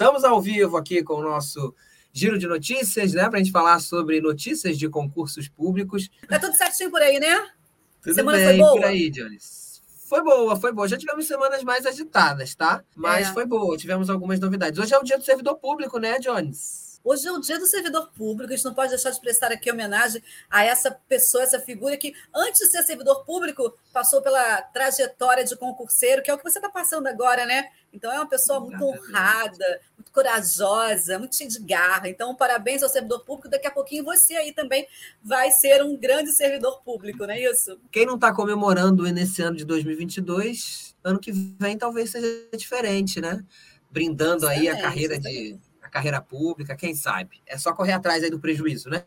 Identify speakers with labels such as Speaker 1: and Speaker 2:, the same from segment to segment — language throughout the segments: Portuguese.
Speaker 1: Estamos ao vivo aqui com o nosso giro de notícias, né? Para a gente falar sobre notícias de concursos públicos.
Speaker 2: Tá tudo certinho por aí, né?
Speaker 1: Tudo Semana bem, foi boa? por aí, Jones. Foi boa, foi boa. Já tivemos semanas mais agitadas, tá? Mas é. foi boa, tivemos algumas novidades. Hoje é o dia do servidor público, né, Jones?
Speaker 2: Hoje é o dia do servidor público, a gente não pode deixar de prestar aqui homenagem a essa pessoa, essa figura que, antes de ser servidor público, passou pela trajetória de concurseiro, que é o que você está passando agora, né? Então, é uma pessoa muito honrada, muito corajosa, muito cheia de garra. Então, parabéns ao servidor público. Daqui a pouquinho você aí também vai ser um grande servidor público, não é isso?
Speaker 1: Quem não está comemorando nesse ano de 2022, ano que vem talvez seja diferente, né? Brindando aí a carreira de carreira pública, quem sabe? É só correr atrás aí do prejuízo, né?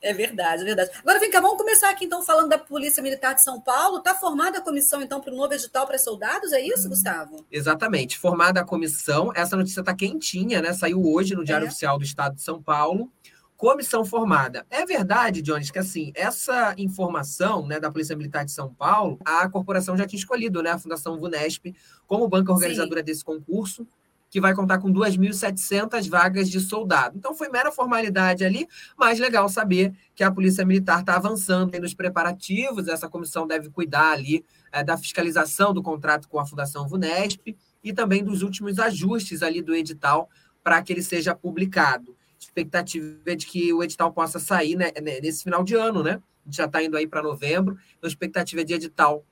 Speaker 2: É verdade, é verdade. Agora vem cá, vamos começar aqui então falando da Polícia Militar de São Paulo. Está formada a comissão então para o novo edital para soldados, é isso, Gustavo?
Speaker 1: Exatamente, formada a comissão. Essa notícia está quentinha, né? Saiu hoje no Diário é. Oficial do Estado de São Paulo. Comissão formada. É verdade, Jones, que assim, essa informação né, da Polícia Militar de São Paulo, a corporação já tinha escolhido, né? A Fundação VUNESP, como banca organizadora Sim. desse concurso que vai contar com 2.700 vagas de soldado. Então, foi mera formalidade ali, mas legal saber que a Polícia Militar está avançando nos preparativos. Essa comissão deve cuidar ali é, da fiscalização do contrato com a Fundação VUNESP e também dos últimos ajustes ali do edital para que ele seja publicado. Expectativa é de que o edital possa sair né, nesse final de ano, né? A gente já está indo aí para novembro, então expectativa é de edital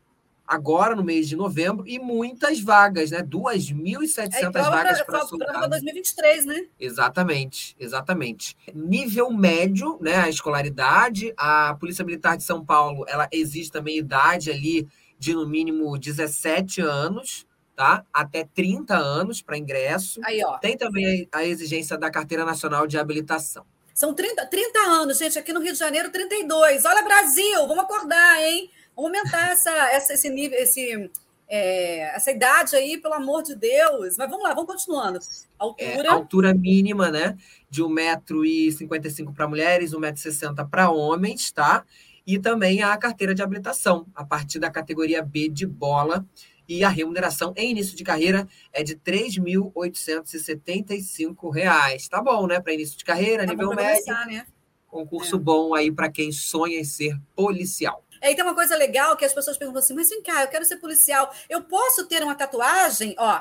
Speaker 1: agora no mês de novembro e muitas vagas, né? 2.700 é, vagas para
Speaker 2: Para 2023, né?
Speaker 1: Exatamente, exatamente. Nível médio, né? A escolaridade, a Polícia Militar de São Paulo, ela existe também idade ali de no mínimo 17 anos, tá? Até 30 anos para ingresso.
Speaker 2: Aí, ó.
Speaker 1: Tem também a exigência da Carteira Nacional de Habilitação.
Speaker 2: São 30, 30 anos, gente, aqui no Rio de Janeiro, 32. Olha, Brasil, vamos acordar, hein? Aumentar essa, essa, esse nível, esse, é, essa idade aí, pelo amor de Deus. Mas vamos lá, vamos continuando.
Speaker 1: Altura. É, altura mínima, né? De 1,55m para mulheres, 1,60m para homens, tá? E também a carteira de habilitação, a partir da categoria B de bola. E a remuneração em início de carreira é de R$ 3.875. Tá bom, né? Para início de carreira, tá nível médio. Né? Concurso é. bom aí para quem sonha em ser policial.
Speaker 2: Aí tem uma coisa legal que as pessoas perguntam assim: mas vem cá, eu quero ser policial, eu posso ter uma tatuagem? Ó,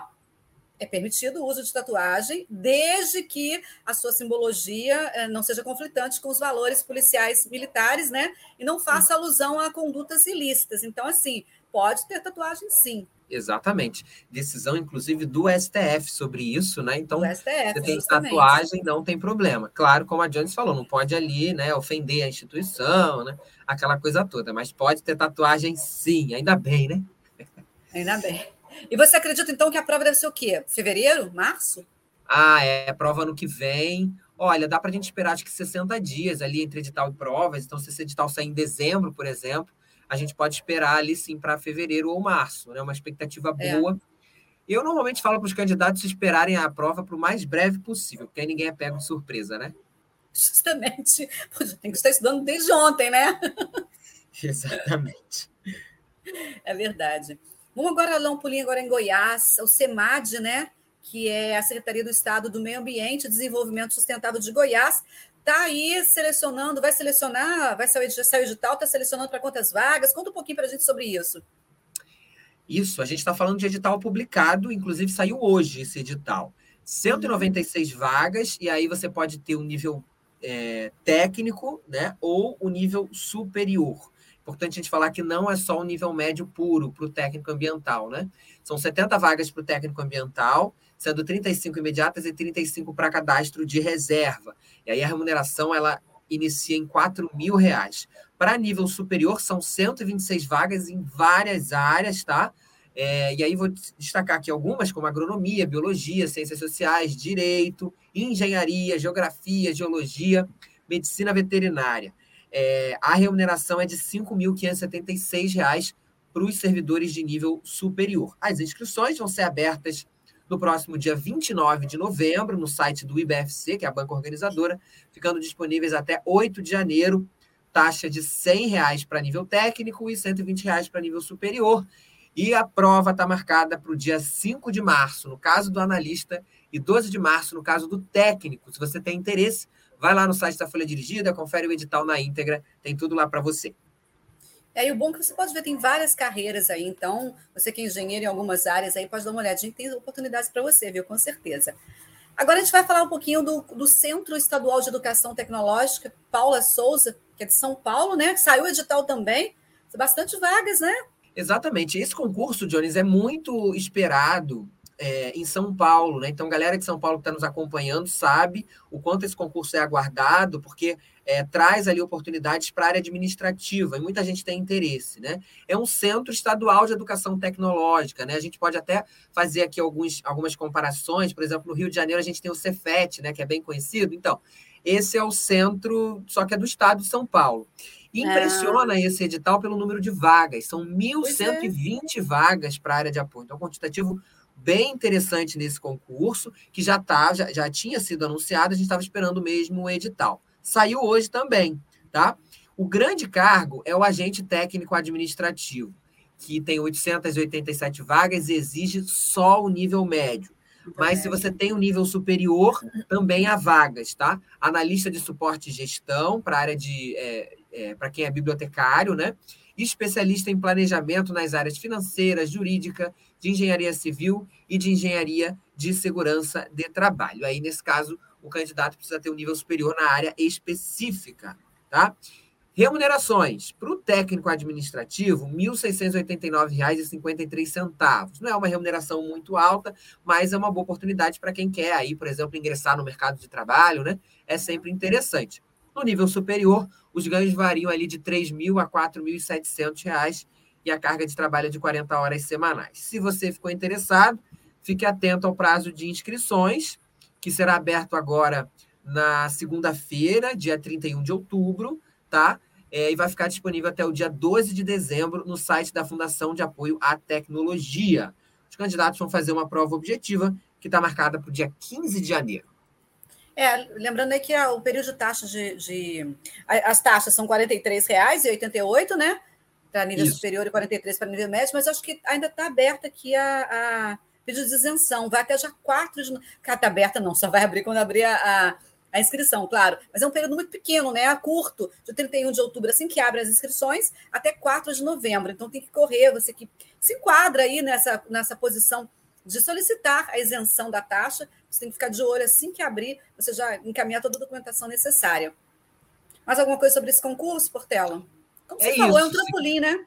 Speaker 2: é permitido o uso de tatuagem, desde que a sua simbologia eh, não seja conflitante com os valores policiais militares, né? E não faça alusão a condutas ilícitas. Então, assim, pode ter tatuagem sim.
Speaker 1: Exatamente. Decisão, inclusive, do STF sobre isso, né? Então,
Speaker 2: STF,
Speaker 1: você tem justamente. tatuagem, não tem problema. Claro, como a Jones falou, não pode ali, né, ofender a instituição, né? Aquela coisa toda, mas pode ter tatuagem sim, ainda bem, né?
Speaker 2: Ainda bem. E você acredita, então, que a prova deve ser o quê? Fevereiro? Março?
Speaker 1: Ah, é prova ano que vem. Olha, dá para a gente esperar acho que 60 dias ali entre edital e provas. Então, se esse edital sair em dezembro, por exemplo, a gente pode esperar ali sim para fevereiro ou março, né? Uma expectativa é. boa. É. Eu normalmente falo para os candidatos esperarem a prova para o mais breve possível, porque aí ninguém é pego de surpresa, né?
Speaker 2: Justamente. tem que estar estudando desde ontem, né?
Speaker 1: Exatamente.
Speaker 2: É verdade. Vamos agora dar um pulinho agora em Goiás, o SEMAD, né? Que é a Secretaria do Estado do Meio Ambiente e Desenvolvimento Sustentável de Goiás, está aí selecionando, vai selecionar, vai sair, o edital, está selecionando para quantas vagas? Conta um pouquinho para a gente sobre isso.
Speaker 1: Isso, a gente está falando de edital publicado, inclusive saiu hoje esse edital. 196 uhum. vagas, e aí você pode ter o um nível é, técnico, né? Ou o um nível superior. Importante a gente falar que não é só o nível médio puro para o técnico ambiental, né? São 70 vagas para o técnico ambiental, sendo 35 imediatas e 35 para cadastro de reserva. E aí a remuneração ela inicia em 4 mil reais. Para nível superior, são 126 vagas em várias áreas, tá? É, e aí vou destacar aqui algumas, como agronomia, biologia, ciências sociais, direito, engenharia, geografia, geologia, medicina veterinária. É, a remuneração é de R$ 5.576 para os servidores de nível superior. As inscrições vão ser abertas no próximo dia 29 de novembro, no site do IBFC, que é a banca organizadora, ficando disponíveis até 8 de janeiro, taxa de R$ 100 para nível técnico e R$ 120 para nível superior. E a prova está marcada para o dia 5 de março, no caso do analista, e 12 de março, no caso do técnico. Se você tem interesse, vai lá no site da Folha Dirigida, confere o edital na íntegra, tem tudo lá para você.
Speaker 2: É, e o bom é que você pode ver, tem várias carreiras aí, então, você que é engenheiro em algumas áreas aí, pode dar uma olhadinha, tem oportunidades para você, viu? Com certeza. Agora a gente vai falar um pouquinho do, do Centro Estadual de Educação Tecnológica, Paula Souza, que é de São Paulo, né? Que saiu edital também, bastante vagas, né?
Speaker 1: Exatamente. Esse concurso, Jones, é muito esperado é, em São Paulo, né? Então, galera de São Paulo que está nos acompanhando sabe o quanto esse concurso é aguardado, porque é, traz ali oportunidades para a área administrativa e muita gente tem interesse, né? É um centro estadual de educação tecnológica, né? A gente pode até fazer aqui alguns, algumas comparações, por exemplo, no Rio de Janeiro a gente tem o Cefet, né? Que é bem conhecido. Então, esse é o centro, só que é do estado de São Paulo. E impressiona é. esse edital pelo número de vagas. São 1.120 é. vagas para a área de apoio. Então, é um quantitativo bem interessante nesse concurso, que já, tá, já, já tinha sido anunciado, a gente estava esperando mesmo o edital. Saiu hoje também, tá? O grande cargo é o agente técnico administrativo, que tem 887 vagas e exige só o nível médio. Mas se você tem um nível superior, também há vagas, tá? Analista de suporte e gestão para área de é, é, para quem é bibliotecário, né? especialista em planejamento nas áreas financeiras, jurídica, de engenharia civil e de engenharia de segurança de trabalho. Aí, nesse caso, o candidato precisa ter um nível superior na área específica, tá? Remunerações. Para o técnico administrativo, R$ 1.689,53. Não é uma remuneração muito alta, mas é uma boa oportunidade para quem quer aí, por exemplo, ingressar no mercado de trabalho, né? É sempre interessante. No nível superior, os ganhos variam ali de R$ 3.000 a R$ 4.700 e a carga de trabalho é de 40 horas semanais. Se você ficou interessado, fique atento ao prazo de inscrições, que será aberto agora na segunda-feira, dia 31 de outubro, tá? É, e vai ficar disponível até o dia 12 de dezembro no site da Fundação de Apoio à Tecnologia. Os candidatos vão fazer uma prova objetiva que está marcada para o dia 15 de janeiro.
Speaker 2: É, lembrando aí que o período de taxas de, de, As taxas são R$ 43,88, né? Para nível Isso. superior e 43 para nível médio, mas acho que ainda está aberta aqui a, a pedido de isenção. Vai até já 4 de. Está aberta, não, só vai abrir quando abrir a, a, inscrição, claro. Mas é um período muito pequeno, né? A curto, de 31 de outubro, assim que abre as inscrições, até 4 de novembro. Então tem que correr, você que se enquadra aí nessa, nessa posição de solicitar a isenção da taxa. Você tem que ficar de olho assim que abrir, você já encaminhar toda a documentação necessária. Mais alguma coisa sobre esse concurso, Portela? Como você é falou, isso, é um trampolim, né?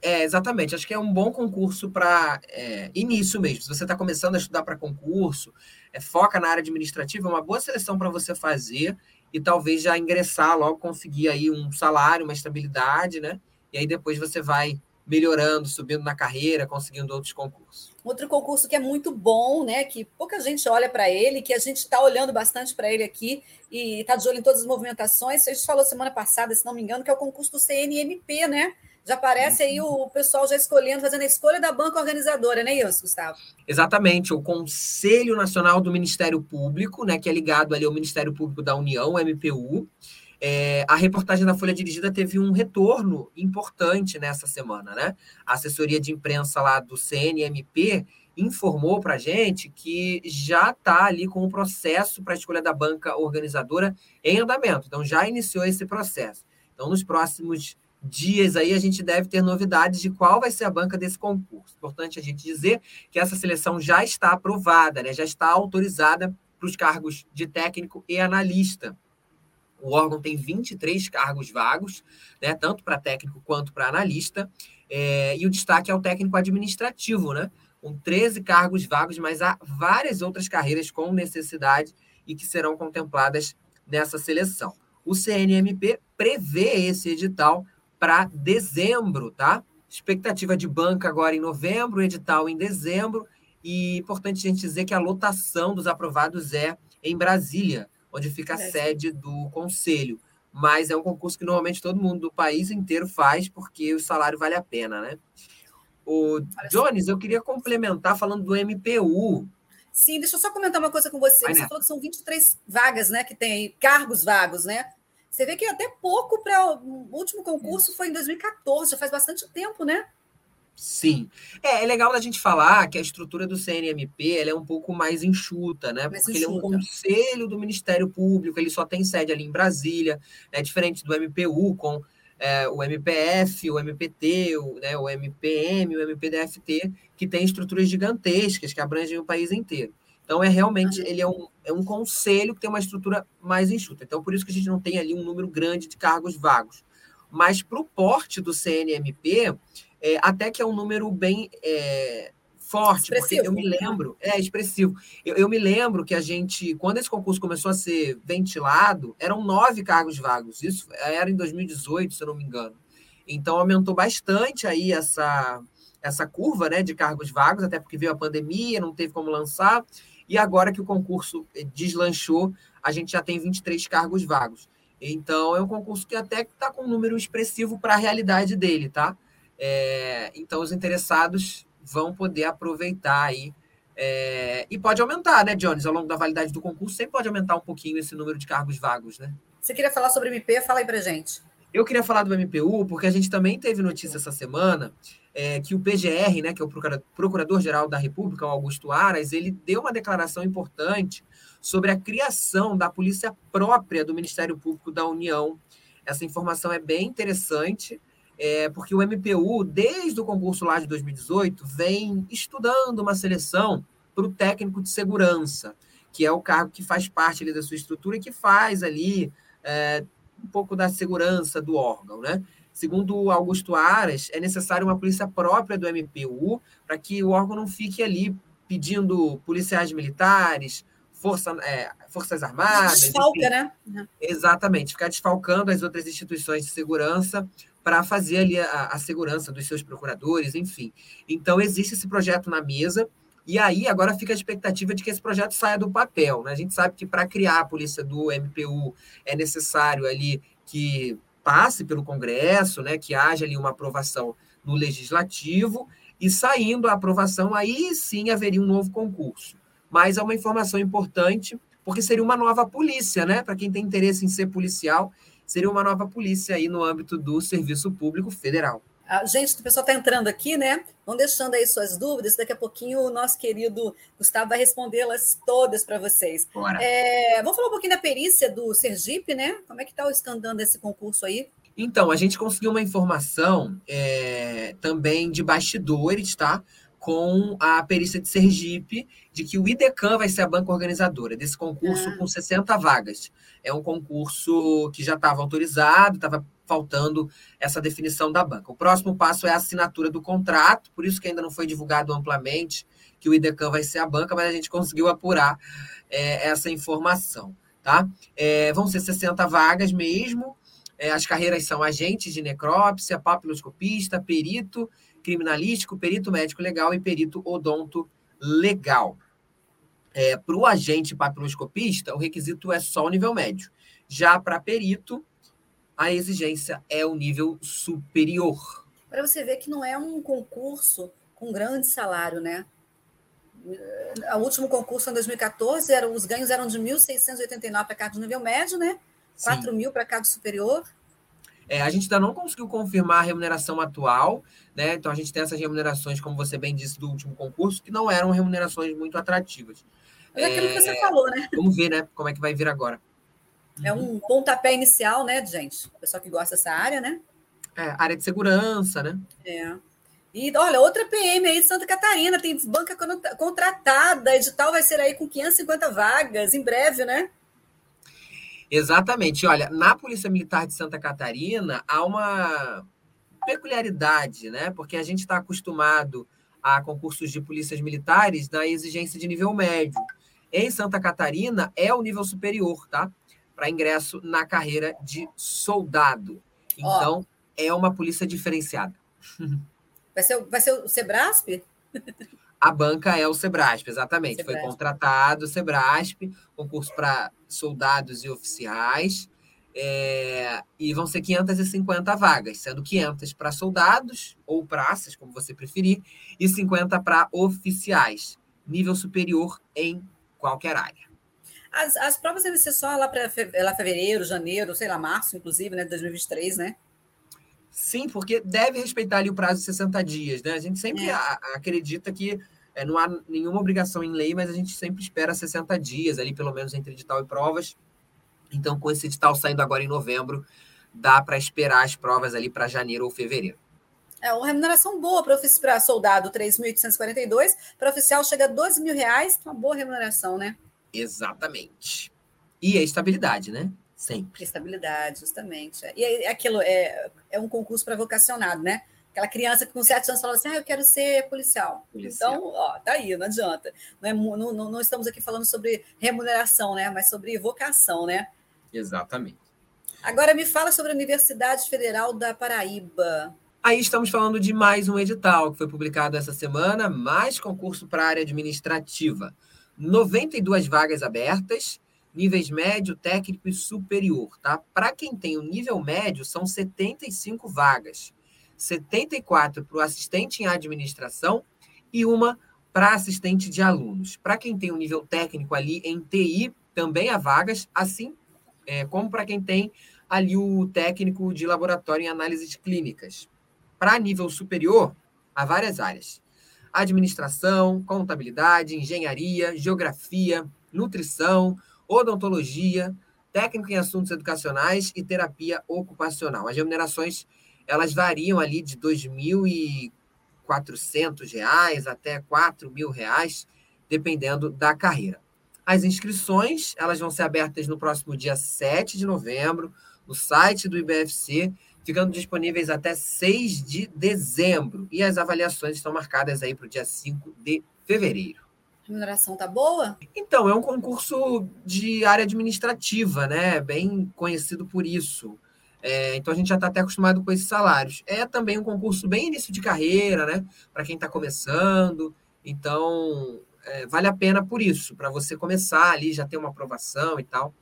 Speaker 1: É, exatamente. Acho que é um bom concurso para é, início mesmo. Se você está começando a estudar para concurso, é, foca na área administrativa, é uma boa seleção para você fazer e talvez já ingressar logo, conseguir aí um salário, uma estabilidade, né? E aí depois você vai melhorando, subindo na carreira, conseguindo outros concursos.
Speaker 2: Outro concurso que é muito bom, né? Que pouca gente olha para ele, que a gente está olhando bastante para ele aqui e está de olho em todas as movimentações. A gente falou semana passada, se não me engano, que é o concurso do CNMP, né? Já aparece aí o pessoal já escolhendo, fazendo a escolha da banca organizadora, né, isso, Gustavo?
Speaker 1: Exatamente, o Conselho Nacional do Ministério Público, né, que é ligado ali ao Ministério Público da União, MPU. É, a reportagem da Folha Dirigida teve um retorno importante nessa semana, né? A assessoria de imprensa lá do CNMP informou para gente que já está ali com o processo para a escolha da banca organizadora em andamento. Então, já iniciou esse processo. Então, nos próximos dias aí a gente deve ter novidades de qual vai ser a banca desse concurso. Importante a gente dizer que essa seleção já está aprovada, né? já está autorizada para os cargos de técnico e analista. O órgão tem 23 cargos vagos, né? tanto para técnico quanto para analista, é, e o destaque é o técnico administrativo, né? com 13 cargos vagos, mas há várias outras carreiras com necessidade e que serão contempladas nessa seleção. O CNMP prevê esse edital para dezembro, tá? Expectativa de banca agora em novembro, edital em dezembro. E importante a gente dizer que a lotação dos aprovados é em Brasília, onde fica a sede do conselho. Mas é um concurso que normalmente todo mundo do país inteiro faz, porque o salário vale a pena, né? O Jones, eu queria complementar falando do MPU.
Speaker 2: Sim, deixa eu só comentar uma coisa com você. Vai, você falou que são 23 vagas, né? Que tem cargos vagos, né? Você vê que até pouco para o último concurso foi em 2014, já faz bastante tempo, né?
Speaker 1: Sim. É, é legal a gente falar que a estrutura do CNMP ela é um pouco mais enxuta, né?
Speaker 2: Mais
Speaker 1: Porque ele é um
Speaker 2: enxuta.
Speaker 1: conselho do Ministério Público, ele só tem sede ali em Brasília, né? diferente do MPU, com é, o MPF, o MPT, o, né, o MPM, o MPDFT, que tem estruturas gigantescas que abrangem o país inteiro. Então, é realmente, ele é um, é um conselho que tem uma estrutura mais enxuta. Então, por isso que a gente não tem ali um número grande de cargos vagos. Mas para o porte do CNMP, é, até que é um número bem é, forte, porque eu me
Speaker 2: Expressivo.
Speaker 1: lembro, é expressivo. Eu, eu me lembro que a gente, quando esse concurso começou a ser ventilado, eram nove cargos vagos. Isso era em 2018, se eu não me engano. Então aumentou bastante aí essa, essa curva né, de cargos vagos, até porque veio a pandemia, não teve como lançar. E agora que o concurso eh, deslanchou, a gente já tem 23 cargos vagos. Então é um concurso que até está com um número expressivo para a realidade dele, tá? É, então, os interessados vão poder aproveitar aí. É, e pode aumentar, né, Jones? Ao longo da validade do concurso, sempre pode aumentar um pouquinho esse número de cargos vagos, né?
Speaker 2: Você queria falar sobre MP? Fala aí pra gente.
Speaker 1: Eu queria falar do MPU, porque a gente também teve notícia essa semana é, que o PGR, né, que é o Procurador-Geral da República, o Augusto Aras, ele deu uma declaração importante sobre a criação da polícia própria do Ministério Público da União. Essa informação é bem interessante é, porque o MPU, desde o concurso lá de 2018, vem estudando uma seleção para o técnico de segurança, que é o cargo que faz parte ali da sua estrutura e que faz ali é, um pouco da segurança do órgão, né? Segundo Augusto Aras, é necessário uma polícia própria do MPU para que o órgão não fique ali pedindo policiais militares, força, é, forças armadas.
Speaker 2: Desfalca,
Speaker 1: enfim.
Speaker 2: né?
Speaker 1: Exatamente, ficar desfalcando as outras instituições de segurança para fazer ali a, a, segurança dos seus procuradores, enfim. Então, existe esse projeto na mesa, e aí agora fica a expectativa de que esse projeto saia do papel. Né? A gente sabe que para criar a polícia do MPU é necessário ali que passe pelo Congresso, né? que haja ali uma aprovação no Legislativo, e saindo a aprovação, aí sim haveria um novo concurso. Mas é uma informação importante, porque seria uma nova polícia, né? Para quem tem interesse em ser policial, seria uma nova polícia aí no âmbito do Serviço Público Federal.
Speaker 2: A gente, o pessoal está entrando aqui, né? Vão deixando aí suas dúvidas. Daqui a pouquinho o nosso querido Gustavo vai respondê-las todas para vocês. É, vamos falar um pouquinho da perícia do Sergipe, né? Como é que está o escandando desse concurso aí?
Speaker 1: Então, a gente conseguiu uma informação é, também de bastidores, tá? Com a perícia de Sergipe, de que o IDECAM vai ser a banca organizadora desse concurso ah. com 60 vagas. É um concurso que já estava autorizado, estava faltando essa definição da banca. O próximo passo é a assinatura do contrato, por isso que ainda não foi divulgado amplamente que o IDECAM vai ser a banca, mas a gente conseguiu apurar é, essa informação. Tá? É, vão ser 60 vagas mesmo. É, as carreiras são agente de necrópsia, papiloscopista, perito criminalístico, perito médico legal e perito odonto legal. É, para o agente papiloscopista, o requisito é só o nível médio. Já para perito, a exigência é o nível superior.
Speaker 2: Para você ver que não é um concurso com grande salário, né? O último concurso em 2014, era, os ganhos eram de 1.689 para cargo de nível médio, né? 4 mil para cargo superior.
Speaker 1: É, a gente ainda não conseguiu confirmar a remuneração atual, né? Então a gente tem essas remunerações, como você bem disse, do último concurso, que não eram remunerações muito atrativas.
Speaker 2: É aquilo que você falou, né?
Speaker 1: Vamos ver, né? Como é que vai vir agora.
Speaker 2: É um pontapé inicial, né, gente? O pessoal que gosta dessa área, né?
Speaker 1: É, área de segurança, né?
Speaker 2: É. E olha, outra PM aí de Santa Catarina, tem banca contratada, edital vai ser aí com 550 vagas em breve, né?
Speaker 1: Exatamente. Olha, na Polícia Militar de Santa Catarina há uma peculiaridade, né? Porque a gente está acostumado a concursos de polícias militares na exigência de nível médio. Em Santa Catarina é o nível superior, tá? Para ingresso na carreira de soldado. Então, oh. é uma polícia diferenciada.
Speaker 2: Vai ser, vai ser o Sebrasp?
Speaker 1: A banca é o Sebrasp, exatamente. Sebrasp. Foi contratado o Sebrasp, concurso para soldados e oficiais. É, e vão ser 550 vagas, sendo 500 para soldados ou praças, como você preferir, e 50 para oficiais, nível superior em qualquer área.
Speaker 2: As, as provas devem ser só lá para lá fevereiro, janeiro, sei lá, março, inclusive, né, de 2023, né?
Speaker 1: Sim, porque deve respeitar ali o prazo de 60 dias, né? A gente sempre é. acredita que é, não há nenhuma obrigação em lei, mas a gente sempre espera 60 dias ali, pelo menos entre edital e provas. Então, com esse edital saindo agora em novembro, dá para esperar as provas ali para janeiro ou fevereiro.
Speaker 2: É uma remuneração boa para soldado, 3.842. Para oficial chega a 12 mil reais, uma boa remuneração, né?
Speaker 1: Exatamente. E a estabilidade, né? Sempre.
Speaker 2: Estabilidade, justamente. E é aquilo é, é um concurso para vocacionado, né? Aquela criança que com sete anos fala assim: ah, eu quero ser policial. policial. Então, ó, tá aí, não adianta. Não, é, não, não, não estamos aqui falando sobre remuneração, né? Mas sobre vocação, né?
Speaker 1: Exatamente.
Speaker 2: Agora me fala sobre a Universidade Federal da Paraíba.
Speaker 1: Aí estamos falando de mais um edital que foi publicado essa semana, mais concurso para a área administrativa. 92 vagas abertas, níveis médio, técnico e superior, tá? Para quem tem o nível médio, são 75 vagas. 74 para o assistente em administração e uma para assistente de alunos. Para quem tem o um nível técnico ali em TI, também há vagas, assim é, como para quem tem ali o técnico de laboratório em análises clínicas. Para nível superior, há várias áreas: administração, contabilidade, engenharia, geografia, nutrição, odontologia, técnico em assuntos educacionais e terapia ocupacional. As remunerações elas variam ali de R$ 2.400 até R$ 4.000, dependendo da carreira. As inscrições elas vão ser abertas no próximo dia 7 de novembro, no site do IBFC, ficando disponíveis até 6 de dezembro. E as avaliações estão marcadas aí para o dia 5 de fevereiro.
Speaker 2: A remuneração tá boa?
Speaker 1: Então, é um concurso de área administrativa, né? Bem conhecido por isso. É, então a gente já está até acostumado com esses salários. É também um concurso bem início de carreira, né? Para quem está começando. Então é, vale a pena por isso, para você começar ali, já ter uma aprovação e tal.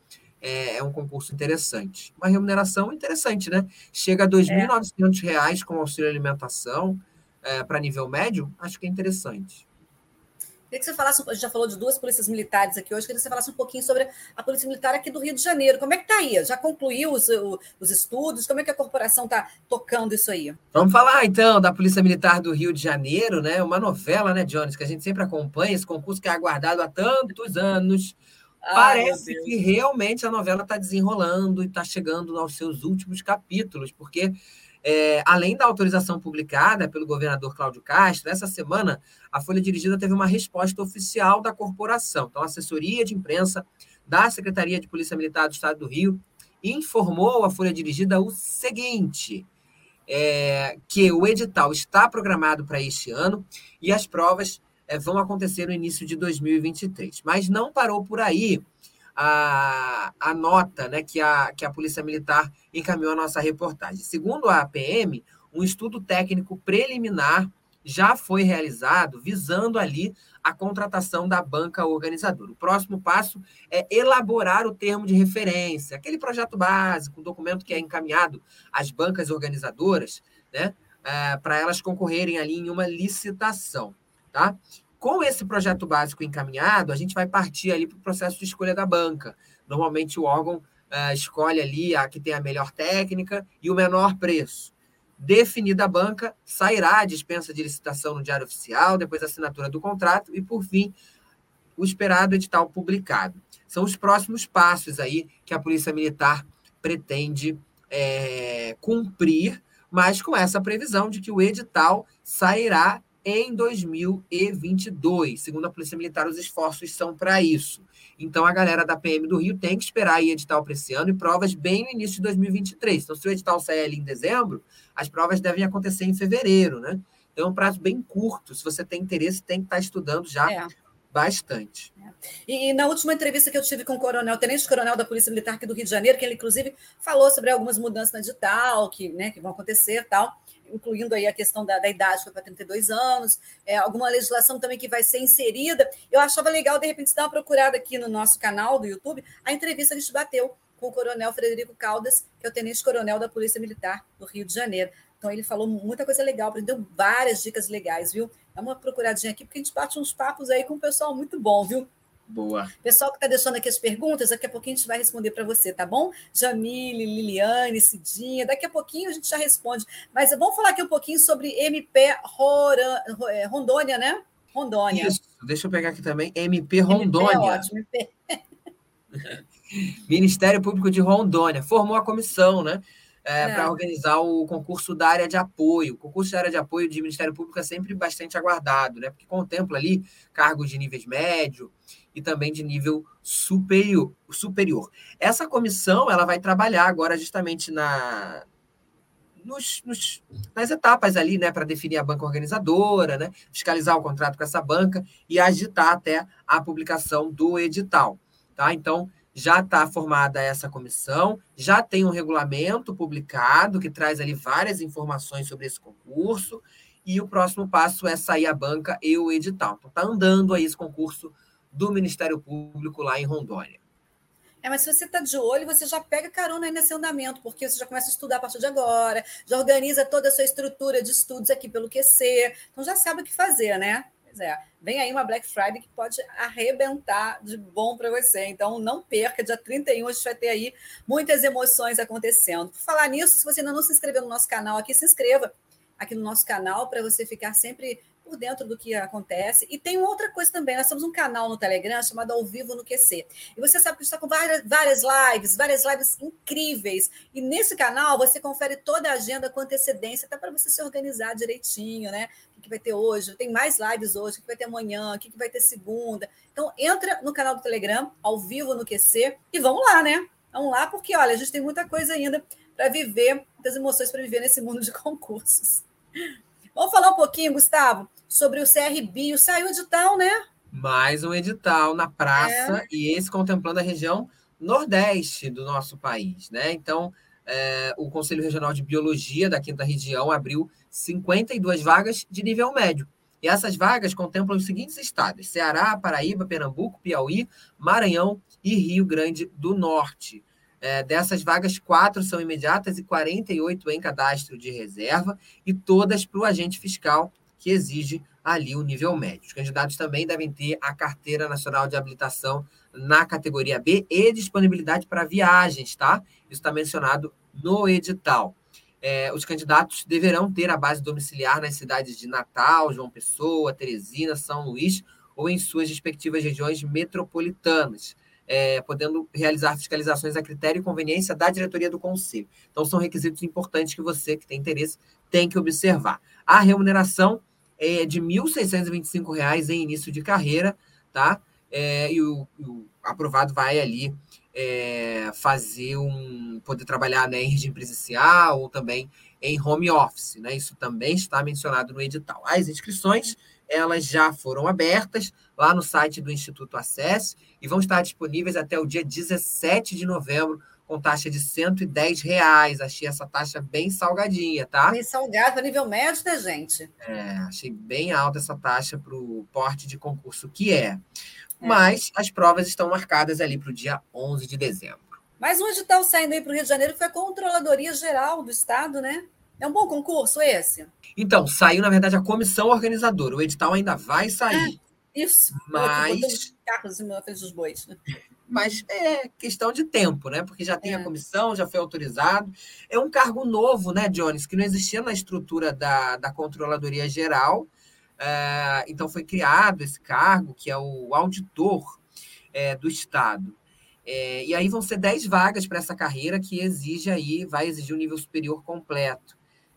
Speaker 1: É, é um concurso interessante. Uma remuneração interessante, né? Chega a R$ 2.900 é. com auxílio alimentação é, para nível médio, acho que é interessante.
Speaker 2: Queria que você falasse, a gente já falou de duas polícias militares aqui hoje, queria que você falasse um pouquinho sobre a Polícia Militar aqui do Rio de Janeiro. Como é que está aí? Já concluiu os, os estudos? Como é que a corporação está tocando isso aí?
Speaker 1: Vamos falar, então, da Polícia Militar do Rio de Janeiro, né? Uma novela, né, Jones, que a gente sempre acompanha, esse concurso que é aguardado há tantos anos. Parece que realmente a novela está desenrolando e está chegando aos seus últimos capítulos, porque é, além da autorização publicada pelo governador Cláudio Castro, essa semana a Folha Dirigida teve uma resposta oficial da corporação. Então, a assessoria de imprensa da Secretaria de Polícia Militar do Estado do Rio informou a Folha Dirigida o seguinte: é, que o edital está programado para este ano e as provas é, vão acontecer no início de 2023. Mas não parou por aí a, a nota né, que, a, que a Polícia Militar encaminhou a nossa reportagem. Segundo a APM, um estudo técnico preliminar já foi realizado visando ali a contratação da banca organizadora. O próximo passo é elaborar o termo de referência, aquele projeto básico, um documento que é encaminhado às bancas organizadoras, né, é, para elas concorrerem ali em uma licitação. Tá? Com esse projeto básico encaminhado, a gente vai partir ali para o processo de escolha da banca. Normalmente o órgão uh, escolhe ali a que tem a melhor técnica e o menor preço. Definida a banca, sairá a dispensa de licitação no Diário Oficial, depois a assinatura do contrato e, por fim, o esperado edital publicado. São os próximos passos aí que a Polícia Militar pretende é, cumprir, mas com essa previsão de que o edital sairá em 2022. Segundo a Polícia Militar, os esforços são para isso. Então, a galera da PM do Rio tem que esperar aí edital para esse ano e provas bem no início de 2023. Então, se o edital sair ali em dezembro, as provas devem acontecer em fevereiro, né? Então, é um prazo bem curto. Se você tem interesse, tem que estar tá estudando já é. Bastante.
Speaker 2: É. E, e, na última entrevista que eu tive com o coronel, tenente-coronel da Polícia Militar aqui do Rio de Janeiro, que ele, inclusive, falou sobre algumas mudanças na digital que, né, que vão acontecer tal incluindo aí a questão da, da idade para 32 anos, é, alguma legislação também que vai ser inserida. Eu achava legal, de repente, dar uma procurada aqui no nosso canal do YouTube, a entrevista que a gente bateu com o coronel Frederico Caldas, que é o tenente-coronel da Polícia Militar do Rio de Janeiro. Então, ele falou muita coisa legal, deu várias dicas legais, viu? Dá uma procuradinha aqui, porque a gente bate uns papos aí com o pessoal muito bom, viu?
Speaker 1: Boa.
Speaker 2: Pessoal que está deixando aqui as perguntas, daqui a pouquinho a gente vai responder para você, tá bom? Jamile, Liliane, Cidinha, daqui a pouquinho a gente já responde. Mas vamos falar aqui um pouquinho sobre MP é, Rondônia, né? Rondônia. Isso,
Speaker 1: deixa eu pegar aqui também, MP Rondônia. MP, ótimo, MP. Ministério Público de Rondônia formou a comissão, né? É, é. Para organizar o concurso da área de apoio. O concurso da área de apoio de Ministério Público é sempre bastante aguardado, né? Porque contempla ali cargos de níveis médio e também de nível superior. superior. Essa comissão ela vai trabalhar agora justamente na, nos, nos, nas etapas ali, né, para definir a banca organizadora, né, fiscalizar o contrato com essa banca e agitar até a publicação do edital. Tá? Então, já está formada essa comissão, já tem um regulamento publicado que traz ali várias informações sobre esse concurso, e o próximo passo é sair a banca e o edital. Então, está andando aí esse concurso do Ministério Público lá em Rondônia.
Speaker 2: É, mas se você está de olho, você já pega carona aí nesse andamento, porque você já começa a estudar a partir de agora, já organiza toda a sua estrutura de estudos aqui pelo QC, então já sabe o que fazer, né? Pois é, vem aí uma Black Friday que pode arrebentar de bom para você. Então, não perca, dia 31 a gente vai ter aí muitas emoções acontecendo. Por falar nisso, se você ainda não se inscreveu no nosso canal aqui, se inscreva aqui no nosso canal para você ficar sempre por dentro do que acontece. E tem outra coisa também, nós temos um canal no Telegram chamado Ao Vivo no QC. E você sabe que está com várias, várias lives, várias lives incríveis. E nesse canal você confere toda a agenda com antecedência, até para você se organizar direitinho, né? O que vai ter hoje? Tem mais lives hoje, o que vai ter amanhã, o que vai ter segunda. Então, entra no canal do Telegram, Ao Vivo no QC, e vamos lá, né? Vamos lá, porque olha, a gente tem muita coisa ainda para viver, muitas emoções para viver nesse mundo de concursos. Vamos falar um pouquinho, Gustavo, sobre o CRBio. Saiu edital, né?
Speaker 1: Mais um edital na praça, é. e esse contemplando a região nordeste do nosso país, né? Então, é, o Conselho Regional de Biologia da Quinta Região abriu 52 vagas de nível médio. E essas vagas contemplam os seguintes estados: Ceará, Paraíba, Pernambuco, Piauí, Maranhão e Rio Grande do Norte. É, dessas vagas, quatro são imediatas e 48 em cadastro de reserva, e todas para o agente fiscal que exige ali o nível médio. Os candidatos também devem ter a carteira nacional de habilitação na categoria B e disponibilidade para viagens, tá? Isso está mencionado no edital. É, os candidatos deverão ter a base domiciliar nas cidades de Natal, João Pessoa, Teresina, São Luís ou em suas respectivas regiões metropolitanas, é, podendo realizar fiscalizações a critério e conveniência da diretoria do Conselho. Então, são requisitos importantes que você, que tem interesse, tem que observar. A remuneração é de R$ 1.625 em início de carreira, tá? É, e o, o, aprovado vai ali é, fazer um. poder trabalhar né, em regime presencial ou também em home office, né? Isso também está mencionado no edital. As inscrições elas já foram abertas lá no site do Instituto Acesse e vão estar disponíveis até o dia 17 de novembro com taxa de 110 reais. Achei essa taxa bem salgadinha, tá?
Speaker 2: Bem salgada, nível médio, né, gente?
Speaker 1: É, achei bem alta essa taxa para o porte de concurso que é. é. Mas as provas estão marcadas ali para o dia 11 de dezembro.
Speaker 2: Mais um edital saindo aí para o Rio de Janeiro foi a Controladoria Geral do Estado, né? É um bom concurso esse?
Speaker 1: Então, saiu, na verdade, a comissão organizadora. O edital ainda vai sair.
Speaker 2: É, isso.
Speaker 1: Mas.
Speaker 2: Carros em frente dos bois. Né?
Speaker 1: mas é questão de tempo, né? Porque já tem é. a comissão, já foi autorizado. É um cargo novo, né, Jones, que não existia na estrutura da, da Controladoria Geral. É, então foi criado esse cargo, que é o auditor é, do Estado. É, e aí vão ser 10 vagas para essa carreira que exige aí, vai exigir um nível superior completo.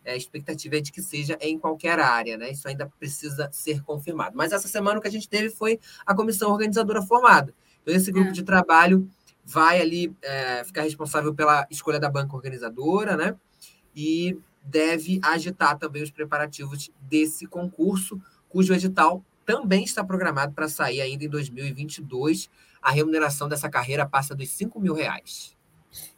Speaker 1: É, a expectativa é de que seja em qualquer área, né? Isso ainda precisa ser confirmado. Mas essa semana o que a gente teve foi a comissão organizadora formada. Então, esse grupo é. de trabalho vai ali é, ficar responsável pela escolha da banca organizadora, né? E deve agitar também os preparativos desse concurso, cujo edital também está programado para sair ainda em 2022. A remuneração dessa carreira passa dos 5 mil reais.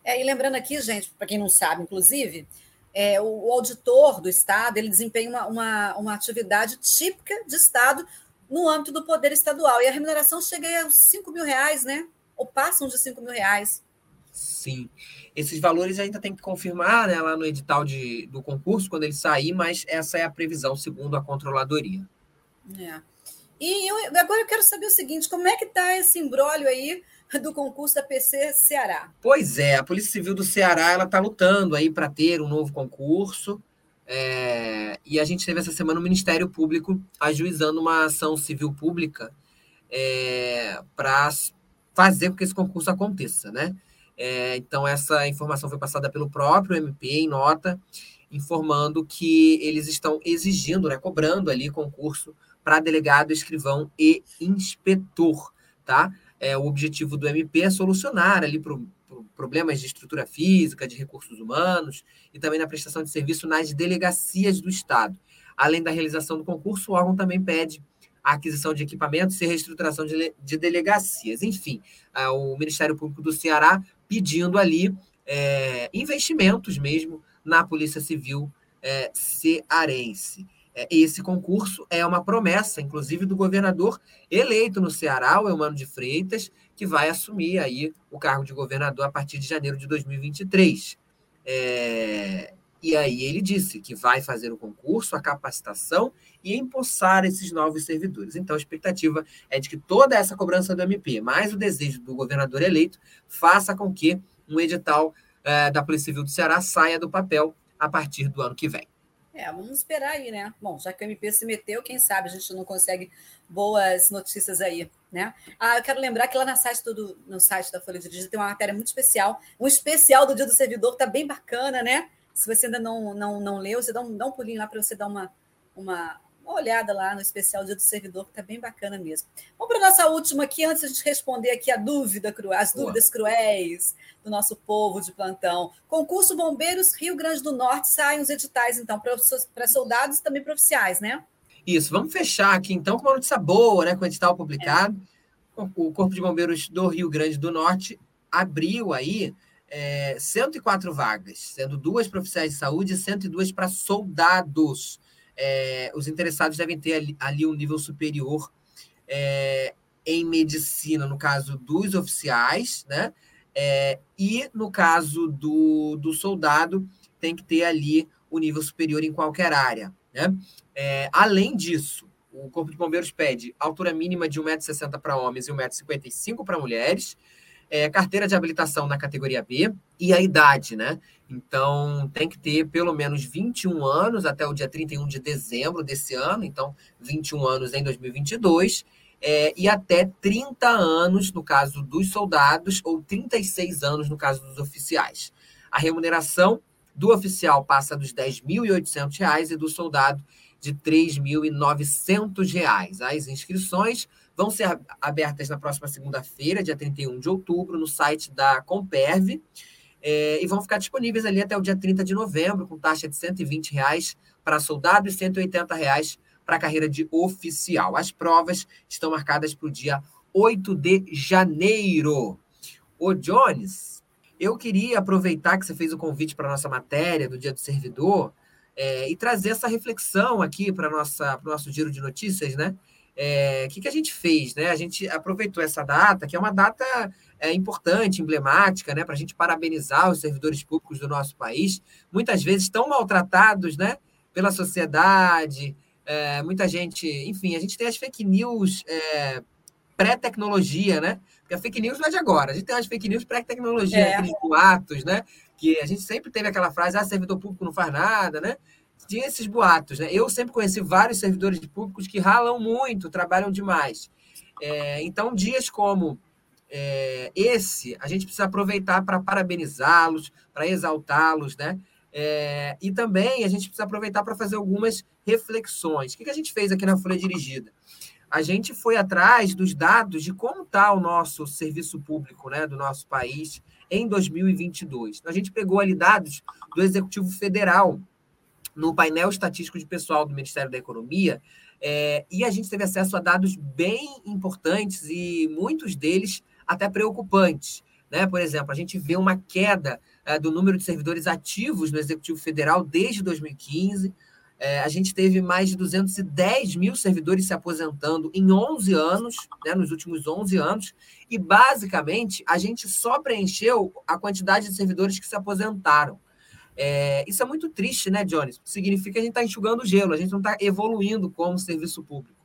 Speaker 2: É, e lembrando aqui, gente, para quem não sabe, inclusive, é, o, o, auditor do Estado ele desempenha uma, uma, uma atividade típica de Estado no âmbito do poder estadual. E a remuneração chega aos 5 mil reais, né? Ou passam de 5 mil reais.
Speaker 1: Sim. Esses valores ainda tem que confirmar né, lá no edital de, do concurso, quando ele sair, mas essa é a previsão, segundo a controladoria.
Speaker 2: É. E eu, agora eu quero saber o seguinte: como é que está esse embrólio aí do concurso da PC Ceará?
Speaker 1: Pois é, a Polícia Civil do Ceará ela está lutando aí para ter um novo concurso. É, e a gente teve essa semana o Ministério Público ajuizando uma ação civil pública é, para fazer com que esse concurso aconteça, né? É, então, essa informação foi passada pelo próprio MP em nota, informando que eles estão exigindo, né, cobrando ali concurso para delegado, escrivão e inspetor, tá? É, o objetivo do MP é solucionar ali pro, pro problemas de estrutura física, de recursos humanos e também na prestação de serviço nas delegacias do Estado. Além da realização do concurso, o órgão também pede a aquisição de equipamentos e reestruturação de, de delegacias. Enfim, o Ministério Público do Ceará pedindo ali é, investimentos mesmo na Polícia Civil é, cearense. É, esse concurso é uma promessa, inclusive, do governador eleito no Ceará, o Eumano de Freitas, que vai assumir aí o cargo de governador a partir de janeiro de 2023. É, e aí ele disse que vai fazer o concurso, a capacitação e empossar esses novos servidores. Então a expectativa é de que toda essa cobrança do MP, mais o desejo do governador eleito, faça com que um edital é, da Polícia Civil do Ceará saia do papel a partir do ano que vem.
Speaker 2: É, vamos esperar aí, né? Bom, já que o MP se meteu, quem sabe a gente não consegue boas notícias aí, né? Ah, eu quero lembrar que lá no site, do, no site da Folha de Digital tem uma matéria muito especial, um especial do Dia do Servidor, que tá bem bacana, né? Se você ainda não, não, não leu, você dá um, dá um pulinho lá para você dar uma, uma, uma olhada lá no especial Dia do Servidor, que está bem bacana mesmo. Vamos para a nossa última aqui, antes de a gente responder aqui a dúvida, as dúvidas Boa. cruéis do nosso povo de plantão. Concurso Bombeiros Rio Grande do Norte saem os editais, então, para soldados e também para oficiais, né?
Speaker 1: Isso, vamos fechar aqui então com uma notícia boa, né? Com o edital publicado. É. O Corpo de Bombeiros do Rio Grande do Norte abriu aí é, 104 vagas, sendo duas para oficiais de saúde e 102 para soldados. É, os interessados devem ter ali, ali um nível superior é, em medicina, no caso dos oficiais, né? É, e no caso do, do soldado, tem que ter ali o nível superior em qualquer área. Né? É, além disso, o Corpo de Bombeiros pede altura mínima de 1,60m para homens e 1,55m para mulheres, é, carteira de habilitação na categoria B e a idade, né? Então, tem que ter pelo menos 21 anos até o dia 31 de dezembro desse ano, então, 21 anos em 2022, é, e até 30 anos no caso dos soldados, ou 36 anos no caso dos oficiais. A remuneração do oficial passa dos R$ 10.800 e do soldado de R$ 3.900. As inscrições vão ser abertas na próxima segunda-feira, dia 31 de outubro, no site da Comperv, é, e vão ficar disponíveis ali até o dia 30 de novembro, com taxa de 120 reais para soldado e 180 reais para carreira de oficial. As provas estão marcadas para o dia 8 de janeiro. Ô, Jones, eu queria aproveitar que você fez o convite para a nossa matéria do Dia do Servidor é, e trazer essa reflexão aqui para o nosso giro de notícias, né? É, que, que a gente fez? Né? A gente aproveitou essa data, que é uma data é, importante, emblemática, né, para a gente parabenizar os servidores públicos do nosso país, muitas vezes tão maltratados né, pela sociedade, é, muita gente, enfim, a gente tem as fake news é, pré-tecnologia, né? Porque a fake news não é de agora, a gente tem as fake news pré-tecnologia, é. aqueles boatos, né? Que a gente sempre teve aquela frase, ah, servidor público não faz nada, né? Tinha esses boatos, né? Eu sempre conheci vários servidores públicos que ralam muito, trabalham demais. É, então, dias como é, esse, a gente precisa aproveitar para parabenizá-los, para exaltá-los, né? É, e também a gente precisa aproveitar para fazer algumas reflexões. O que, que a gente fez aqui na Folha Dirigida? A gente foi atrás dos dados de como está o nosso serviço público né, do nosso país em 2022. A gente pegou ali dados do Executivo Federal, no painel estatístico de pessoal do Ministério da Economia, é, e a gente teve acesso a dados bem importantes e muitos deles até preocupantes. Né? Por exemplo, a gente vê uma queda é, do número de servidores ativos no Executivo Federal desde 2015. É, a gente teve mais de 210 mil servidores se aposentando em 11 anos, né, nos últimos 11 anos, e basicamente a gente só preencheu a quantidade de servidores que se aposentaram. É, isso é muito triste, né, Jones? Significa que a gente está enxugando gelo, a gente não está evoluindo como serviço público.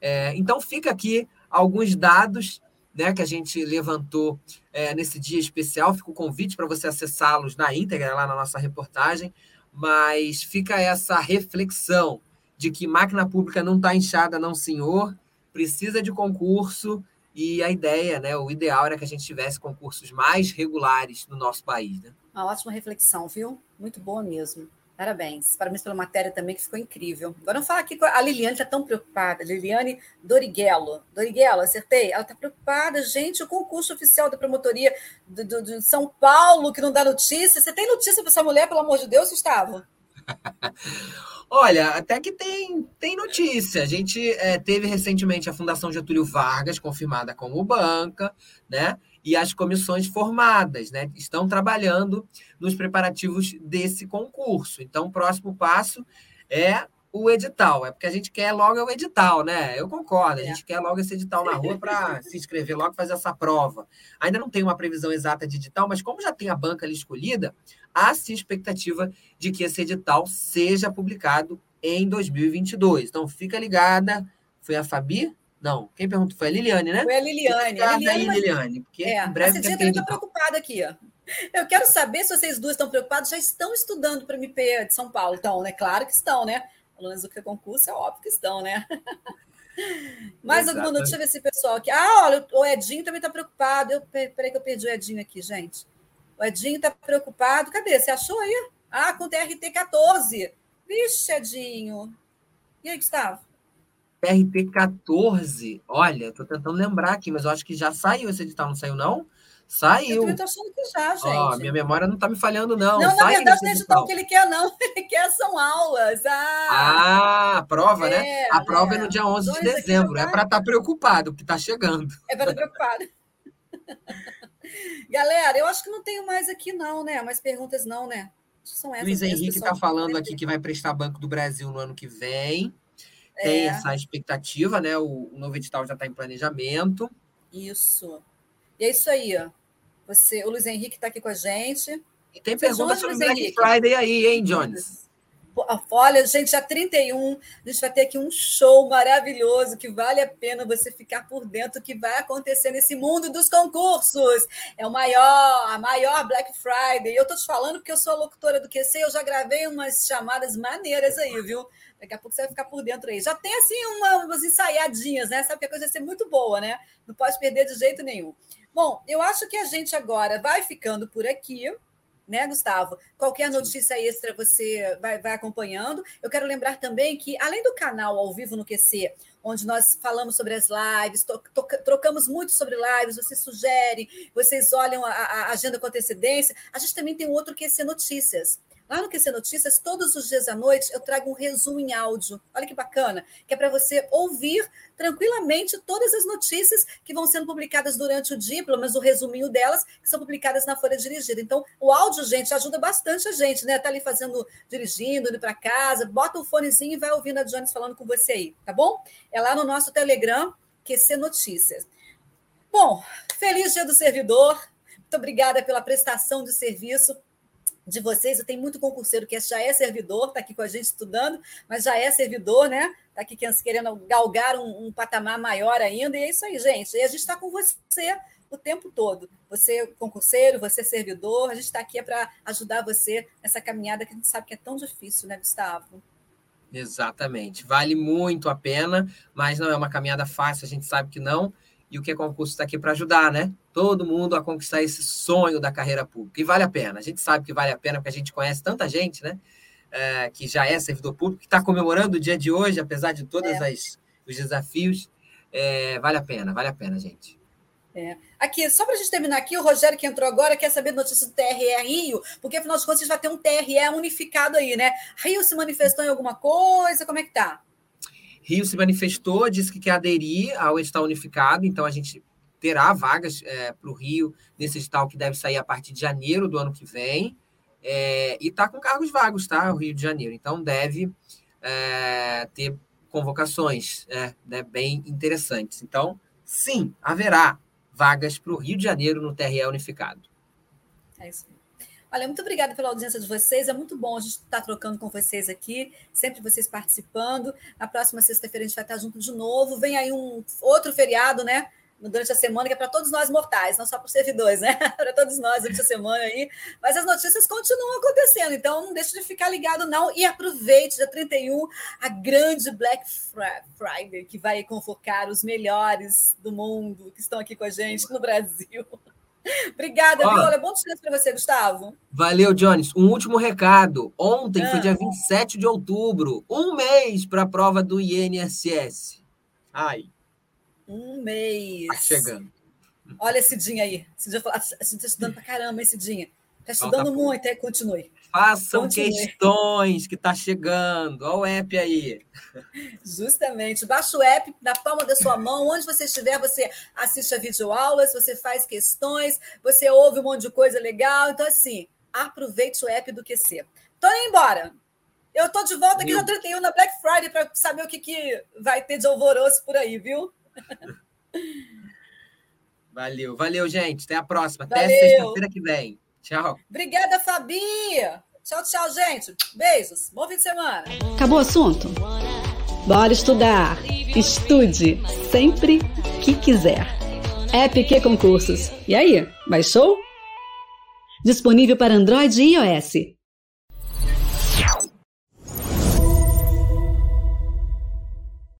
Speaker 1: É, então, fica aqui alguns dados né, que a gente levantou é, nesse dia especial. Fica o convite para você acessá-los na íntegra, lá na nossa reportagem. Mas fica essa reflexão de que máquina pública não está inchada, não, senhor, precisa de concurso. E a ideia, né, o ideal era que a gente tivesse concursos mais regulares no nosso país. Né?
Speaker 2: Uma ótima reflexão, viu? Muito boa mesmo. Parabéns. Parabéns pela matéria também, que ficou incrível. Agora vamos falar aqui com a Liliane, está tão preocupada. Liliane Doriguelo. Doriguelo, acertei? Ela está preocupada. Gente, o concurso oficial da promotoria de, de São Paulo, que não dá notícia. Você tem notícia para essa mulher, pelo amor de Deus, Gustavo?
Speaker 1: Olha, até que tem, tem notícia. A gente é, teve recentemente a Fundação Getúlio Vargas, confirmada como banca, né? E as comissões formadas, né? Estão trabalhando nos preparativos desse concurso. Então, o próximo passo é o edital. É porque a gente quer logo o edital, né? Eu concordo, a gente é. quer logo esse edital na rua para se inscrever logo fazer essa prova. Ainda não tem uma previsão exata de edital, mas como já tem a banca ali escolhida, há sim expectativa de que esse edital seja publicado em 2022. Então, fica ligada. Foi a Fabi não, quem perguntou foi a Liliane, né?
Speaker 2: Foi a Liliane.
Speaker 1: A Liliane, mas... Liliane porque
Speaker 2: é, em breve a Cidinha também está preocupada aqui. Ó. Eu quero saber se vocês duas estão preocupadas, já estão estudando para o MP de São Paulo. Então, né? Claro que estão, né? Alunos do que concurso, é óbvio que estão, né? Mais alguma notícia desse pessoal aqui? Ah, olha, o Edinho também está preocupado. Eu, peraí que eu perdi o Edinho aqui, gente. O Edinho está preocupado. Cadê? Você achou aí? Ah, com TRT 14. Vixe, Edinho. E aí, Gustavo?
Speaker 1: PRT 14, olha, estou tentando lembrar aqui, mas eu acho que já saiu esse edital, não saiu, não? Saiu.
Speaker 2: Eu tô achando que já, gente. Ó,
Speaker 1: minha memória não está me falhando, não.
Speaker 2: Não, na verdade, não é edital que ele quer, não. Ele quer são aulas. Ah,
Speaker 1: ah a prova, né? é, né? A prova é, é no dia 11 de dezembro. É para estar tá preocupado, porque está chegando.
Speaker 2: É para estar tá preocupado. Galera, eu acho que não tenho mais aqui, não, né? Mais perguntas, não, né?
Speaker 1: São essas Luiz Henrique está falando aqui que vai prestar Banco do Brasil no ano que vem tem é. essa expectativa, né? O, o novo edital já está em planejamento.
Speaker 2: Isso. E é isso aí, ó. Você, o Luiz Henrique está aqui com a gente.
Speaker 1: E tem pergunta sobre Black Henrique? Friday aí, hein, Jones?
Speaker 2: Olha, gente, a 31, a gente vai ter aqui um show maravilhoso que vale a pena você ficar por dentro que vai acontecer nesse mundo dos concursos. É o maior, a maior Black Friday. Eu tô te falando porque eu sou a locutora do QC, eu já gravei umas chamadas maneiras aí, viu? Daqui a pouco você vai ficar por dentro aí. Já tem, assim, uma, umas ensaiadinhas, né? Sabe que a coisa vai ser muito boa, né? Não pode perder de jeito nenhum. Bom, eu acho que a gente agora vai ficando por aqui né, Gustavo? Qualquer notícia extra você vai, vai, acompanhando. Eu quero lembrar também que, além do canal ao vivo no QC, onde nós falamos sobre as lives, to, to, trocamos muito sobre lives, vocês sugerem, vocês olham a, a agenda com antecedência, a gente também tem um outro QC Notícias Lá no QC Notícias, todos os dias à noite, eu trago um resumo em áudio. Olha que bacana, que é para você ouvir tranquilamente todas as notícias que vão sendo publicadas durante o dia, pelo menos o resuminho delas, que são publicadas na Folha Dirigida. Então, o áudio, gente, ajuda bastante a gente, né? Tá ali fazendo, dirigindo, indo para casa, bota o fonezinho e vai ouvindo a Jones falando com você aí, tá bom? É lá no nosso Telegram, QC Notícias. Bom, feliz dia do servidor. Muito obrigada pela prestação de serviço de vocês. Eu tenho muito concurseiro que já é servidor, está aqui com a gente estudando, mas já é servidor, né? Está aqui querendo galgar um, um, patamar maior ainda. E é isso aí, gente. E a gente está com você o tempo todo. Você é concurseiro, você é servidor, a gente está aqui é para ajudar você nessa caminhada que a gente sabe que é tão difícil, né, Gustavo?
Speaker 1: Exatamente. Vale muito a pena, mas não é uma caminhada fácil, a gente sabe que não e o que é concurso está aqui para ajudar, né? Todo mundo a conquistar esse sonho da carreira pública. E vale a pena. A gente sabe que vale a pena, porque a gente conhece tanta gente, né? É, que já é servidor público, que está comemorando o dia de hoje, apesar de todos é. os desafios. É, vale a pena, vale a pena, gente.
Speaker 2: É. Aqui, só para a gente terminar aqui, o Rogério que entrou agora quer saber notícias do TRE Rio, porque afinal de contas a gente vai ter um TRE unificado aí, né? Rio se manifestou em alguma coisa? Como é que tá?
Speaker 1: Rio se manifestou, disse que quer aderir ao edital unificado, então a gente terá vagas é, para o Rio nesse edital que deve sair a partir de janeiro do ano que vem. É, e está com cargos vagos, tá? O Rio de Janeiro. Então deve é, ter convocações é, né, bem interessantes. Então, sim, haverá vagas para o Rio de Janeiro no TRE unificado.
Speaker 2: É isso. Olha, muito obrigada pela audiência de vocês. É muito bom a gente estar trocando com vocês aqui, sempre vocês participando. Na próxima sexta-feira a gente vai estar junto de novo. Vem aí um outro feriado, né? Durante a semana, que é para todos nós mortais, não só para os servidores, né? para todos nós durante a semana aí. Mas as notícias continuam acontecendo, então não deixe de ficar ligado, não. E aproveite, dia 31, a grande Black Friday, que vai convocar os melhores do mundo que estão aqui com a gente no Brasil. Obrigada, Ó, Viola. Bom descanso para você, Gustavo.
Speaker 1: Valeu, Jones. Um último recado. Ontem ah. foi dia 27 de outubro, um mês para a prova do INSS. Ai.
Speaker 2: Um mês.
Speaker 1: Tá chegando.
Speaker 2: Olha esse dia aí. Esse dia, a gente está estudando para caramba esse dia. Está estudando Falta muito, aí continue.
Speaker 1: Façam Continue. questões que está chegando. Olha o app aí.
Speaker 2: Justamente. Baixa o app na palma da sua mão. Onde você estiver, você assiste a videoaulas, você faz questões, você ouve um monte de coisa legal. Então, assim, aproveite o app do QC. Tô indo embora. Eu tô de volta aqui no 31 na Black Friday para saber o que, que vai ter de alvoroço por aí, viu?
Speaker 1: Valeu, valeu, gente. Até a próxima. Valeu. Até sexta-feira que vem. Tchau.
Speaker 2: Obrigada, Fabi. Tchau, tchau, gente. Beijos. Bom fim de semana.
Speaker 3: Acabou o assunto? Bora estudar. Estude sempre que quiser. EPQ Concursos. E aí, baixou? Disponível para Android e iOS.